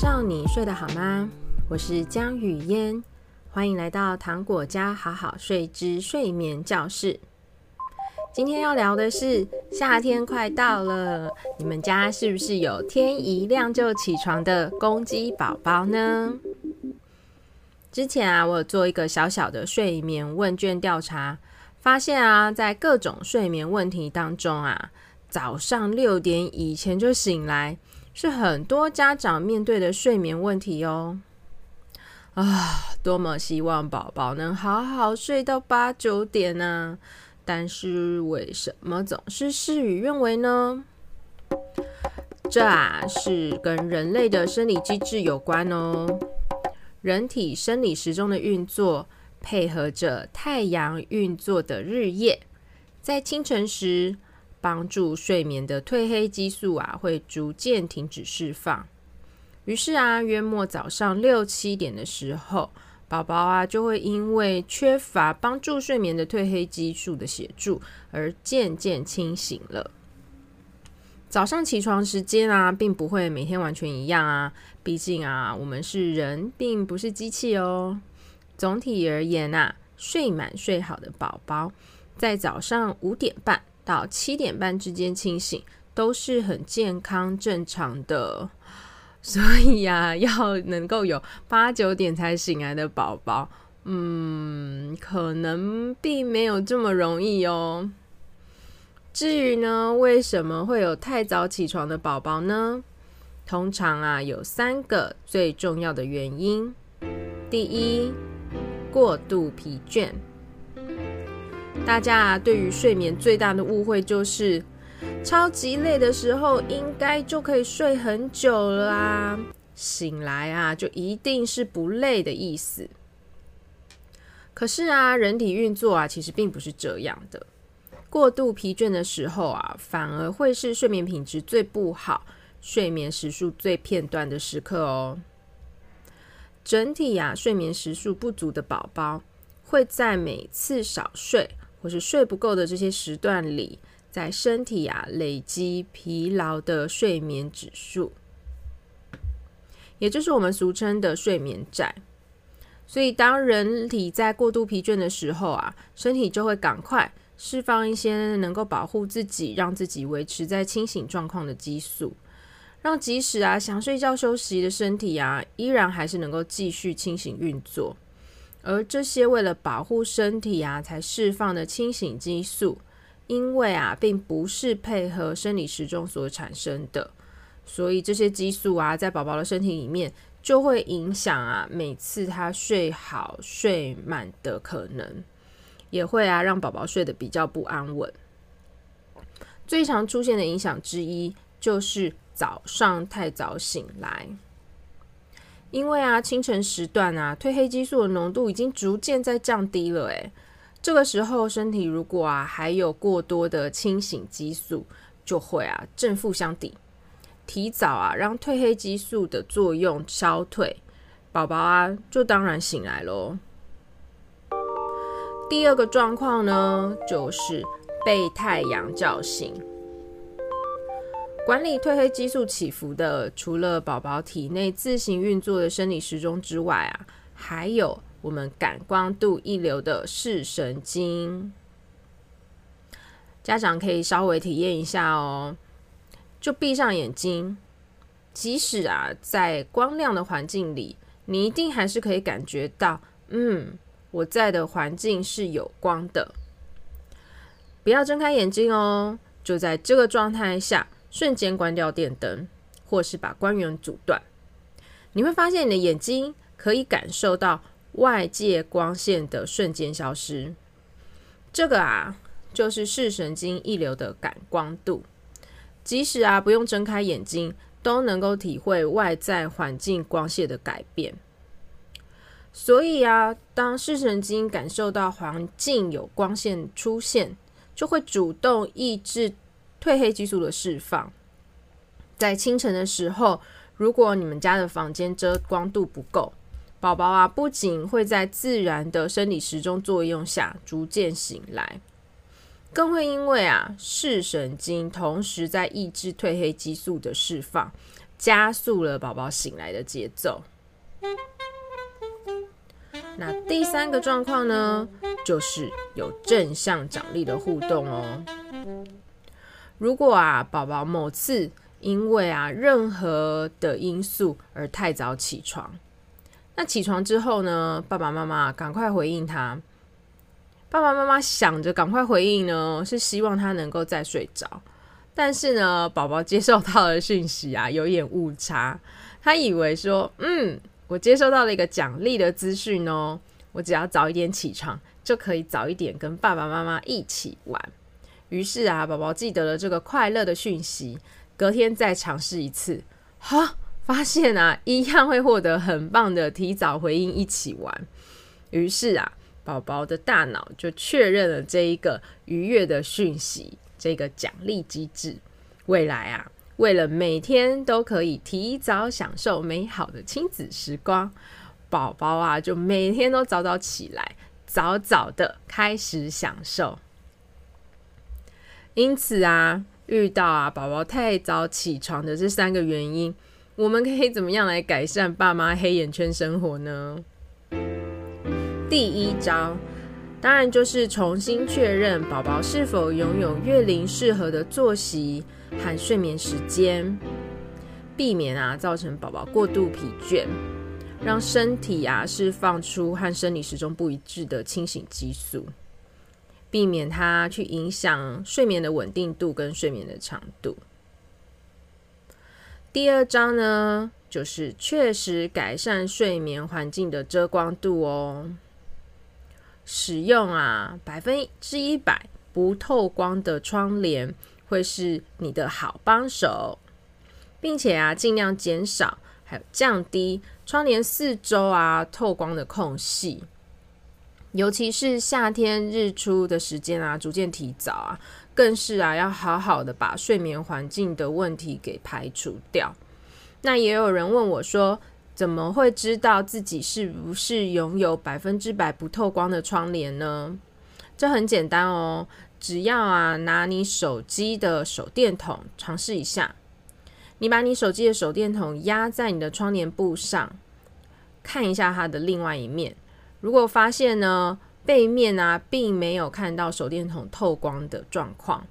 少你睡得好吗？我是江雨嫣，欢迎来到糖果家好好睡之睡眠教室。今天要聊的是夏天快到了，你们家是不是有天一亮就起床的公鸡宝宝呢？之前啊，我有做一个小小的睡眠问卷调查，发现啊，在各种睡眠问题当中啊，早上六点以前就醒来。是很多家长面对的睡眠问题哦。啊，多么希望宝宝能好好睡到八九点呢？但是为什么总是事与愿违呢？这啊是跟人类的生理机制有关哦。人体生理时钟的运作配合着太阳运作的日夜，在清晨时，帮助睡眠的褪黑激素啊，会逐渐停止释放。于是啊，约莫早上六七点的时候，宝宝啊就会因为缺乏帮助睡眠的褪黑激素的协助，而渐渐清醒了。早上起床时间啊，并不会每天完全一样啊，毕竟啊，我们是人，并不是机器哦。总体而言啊，睡满睡好的宝宝，在早上五点半。到七点半之间清醒都是很健康正常的，所以呀、要能够有八九点才醒来的宝宝，嗯，可能并没有这么容易哦。至于呢，为什么会有太早起床的宝宝呢？通常啊，有三个最重要的原因。第一，过度疲倦。大家啊，对于睡眠最大的误会就是，超级累的时候应该就可以睡很久了啊，醒来啊就一定是不累的意思。可是啊，人体运作啊其实并不是这样的，过度疲倦的时候啊，反而会是睡眠品质最不好、睡眠时数最片段的时刻哦。整体啊，睡眠时数不足的宝宝会在每次少睡。或是睡不够的这些时段里，在身体啊累积疲劳的睡眠指数，也就是我们俗称的睡眠债。所以，当人体在过度疲倦的时候啊，身体就会赶快释放一些能够保护自己、让自己维持在清醒状况的激素，让即使啊想睡觉休息的身体啊，依然还是能够继续清醒运作。而这些为了保护身体啊，才释放的清醒激素，因为啊，并不是配合生理时钟所产生的，所以这些激素啊，在宝宝的身体里面就会影响啊，每次他睡好睡满的可能，也会啊，让宝宝睡得比较不安稳。最常出现的影响之一，就是早上太早醒来。因为啊，清晨时段啊，褪黑激素的浓度已经逐渐在降低了。诶，这个时候身体如果啊还有过多的清醒激素，就会啊正负相抵，提早啊让褪黑激素的作用消退，宝宝啊就当然醒来喽。第二个状况呢，就是被太阳叫醒。管理褪黑激素起伏的，除了宝宝体内自行运作的生理时钟之外啊，还有我们感光度一流的视神经。家长可以稍微体验一下哦，就闭上眼睛，即使啊在光亮的环境里，你一定还是可以感觉到，嗯，我在的环境是有光的。不要睁开眼睛哦，就在这个状态下。瞬间关掉电灯，或是把光源阻断，你会发现你的眼睛可以感受到外界光线的瞬间消失。这个啊，就是视神经一流的感光度，即使啊不用睁开眼睛，都能够体会外在环境光线的改变。所以啊，当视神经感受到环境有光线出现，就会主动抑制。褪黑激素的释放，在清晨的时候，如果你们家的房间遮光度不够，宝宝啊不仅会在自然的生理时钟作用下逐渐醒来，更会因为啊视神经同时在抑制褪黑激素的释放，加速了宝宝醒来的节奏。那第三个状况呢，就是有正向奖励的互动哦。如果啊，宝宝某次因为啊任何的因素而太早起床，那起床之后呢，爸爸妈妈赶快回应他。爸爸妈妈想着赶快回应呢，是希望他能够再睡着。但是呢，宝宝接受到的讯息啊，有点误差。他以为说，嗯，我接收到了一个奖励的资讯哦，我只要早一点起床，就可以早一点跟爸爸妈妈一起玩。于是啊，宝宝记得了这个快乐的讯息，隔天再尝试一次，哈，发现啊，一样会获得很棒的提早回应，一起玩。于是啊，宝宝的大脑就确认了这一个愉悦的讯息，这个奖励机制。未来啊，为了每天都可以提早享受美好的亲子时光，宝宝啊，就每天都早早起来，早早的开始享受。因此啊，遇到啊宝宝太早起床的这三个原因，我们可以怎么样来改善爸妈黑眼圈生活呢？第一招，当然就是重新确认宝宝是否拥有月龄适合的作息和睡眠时间，避免啊造成宝宝过度疲倦，让身体啊释放出和生理时钟不一致的清醒激素。避免它去影响睡眠的稳定度跟睡眠的长度。第二招呢，就是确实改善睡眠环境的遮光度哦。使用啊百分之一百不透光的窗帘会是你的好帮手，并且啊尽量减少还有降低窗帘四周啊透光的空隙。尤其是夏天日出的时间啊，逐渐提早啊，更是啊，要好好的把睡眠环境的问题给排除掉。那也有人问我说，怎么会知道自己是不是拥有百分之百不透光的窗帘呢？这很简单哦，只要啊，拿你手机的手电筒尝试一下，你把你手机的手电筒压在你的窗帘布上，看一下它的另外一面。如果发现呢，背面啊并没有看到手电筒透光的状况，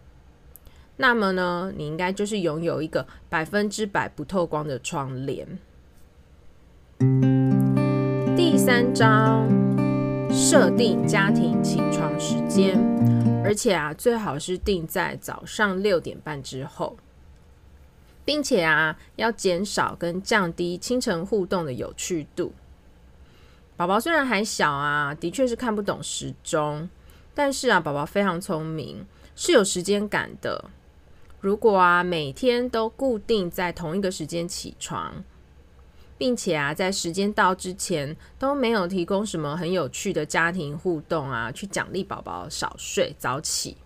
那么呢，你应该就是拥有一个百分之百不透光的窗帘。第三招，设定家庭起床时间，而且啊，最好是定在早上六点半之后，并且啊，要减少跟降低清晨互动的有趣度。宝宝虽然还小啊，的确是看不懂时钟，但是啊，宝宝非常聪明，是有时间感的。如果啊，每天都固定在同一个时间起床，并且啊，在时间到之前都没有提供什么很有趣的家庭互动啊，去奖励宝宝少睡早起，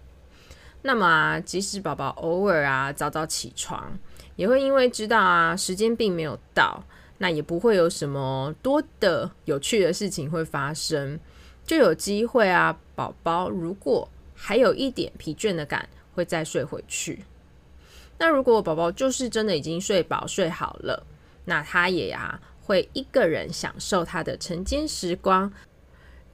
那么啊，即使宝宝偶尔啊早早起床，也会因为知道啊时间并没有到。那也不会有什么多的有趣的事情会发生，就有机会啊，宝宝如果还有一点疲倦的感，会再睡回去。那如果宝宝就是真的已经睡饱睡好了，那他也啊会一个人享受他的晨间时光。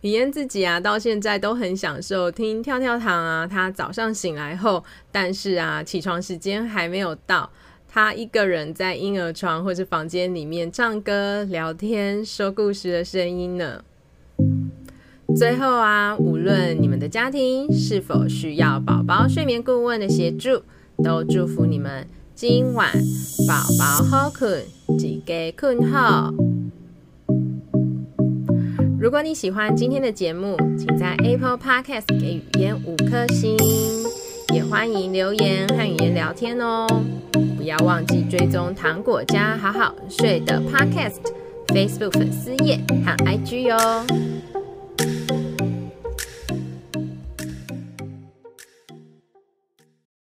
李嫣自己啊到现在都很享受听跳跳糖啊，他早上醒来后，但是啊起床时间还没有到。他一个人在婴儿床或者房间里面唱歌、聊天、说故事的声音呢。最后啊，无论你们的家庭是否需要宝宝睡眠顾问的协助，都祝福你们今晚宝宝好困，一觉困好。如果你喜欢今天的节目，请在 Apple Podcast 给语嫣五颗星，也欢迎留言和语嫣聊天哦。不要忘记追踪糖果家好好睡的 Podcast、Facebook 粉丝页和 IG 哦。